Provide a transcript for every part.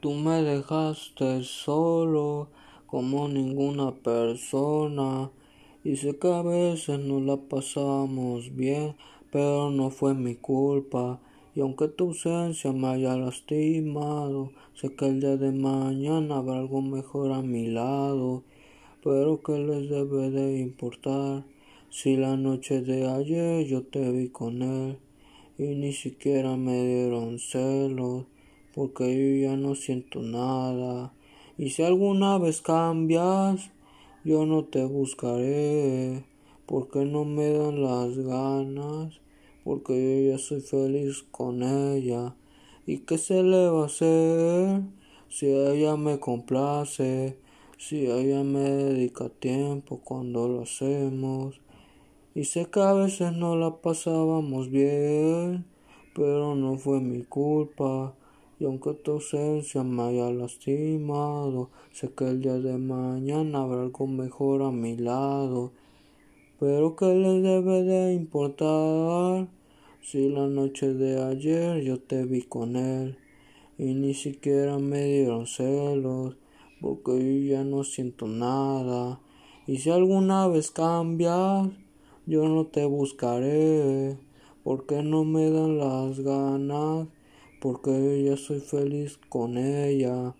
Tú me dejaste solo como ninguna persona. Y sé que a veces no la pasamos bien, pero no fue mi culpa. Y aunque tu ausencia me haya lastimado, sé que el día de mañana habrá algo mejor a mi lado. Pero que les debe de importar si la noche de ayer yo te vi con él y ni siquiera me dieron celos porque yo ya no siento nada. Y si alguna vez cambias, yo no te buscaré porque no me dan las ganas porque yo ya soy feliz con ella. ¿Y qué se le va a hacer si ella me complace? Si ella me dedica tiempo cuando lo hacemos. Y sé que a veces no la pasábamos bien, pero no fue mi culpa. Y aunque tu ausencia me haya lastimado, sé que el día de mañana habrá algo mejor a mi lado. Pero que le debe de importar si la noche de ayer yo te vi con él y ni siquiera me dieron celos porque yo ya no siento nada. Y si alguna vez cambias, yo no te buscaré porque no me dan las ganas porque yo soy feliz con ella.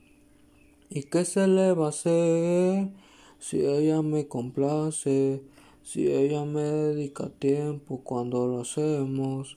¿Y qué se le va a hacer si ella me complace? Si ella me dedica tiempo cuando lo hacemos.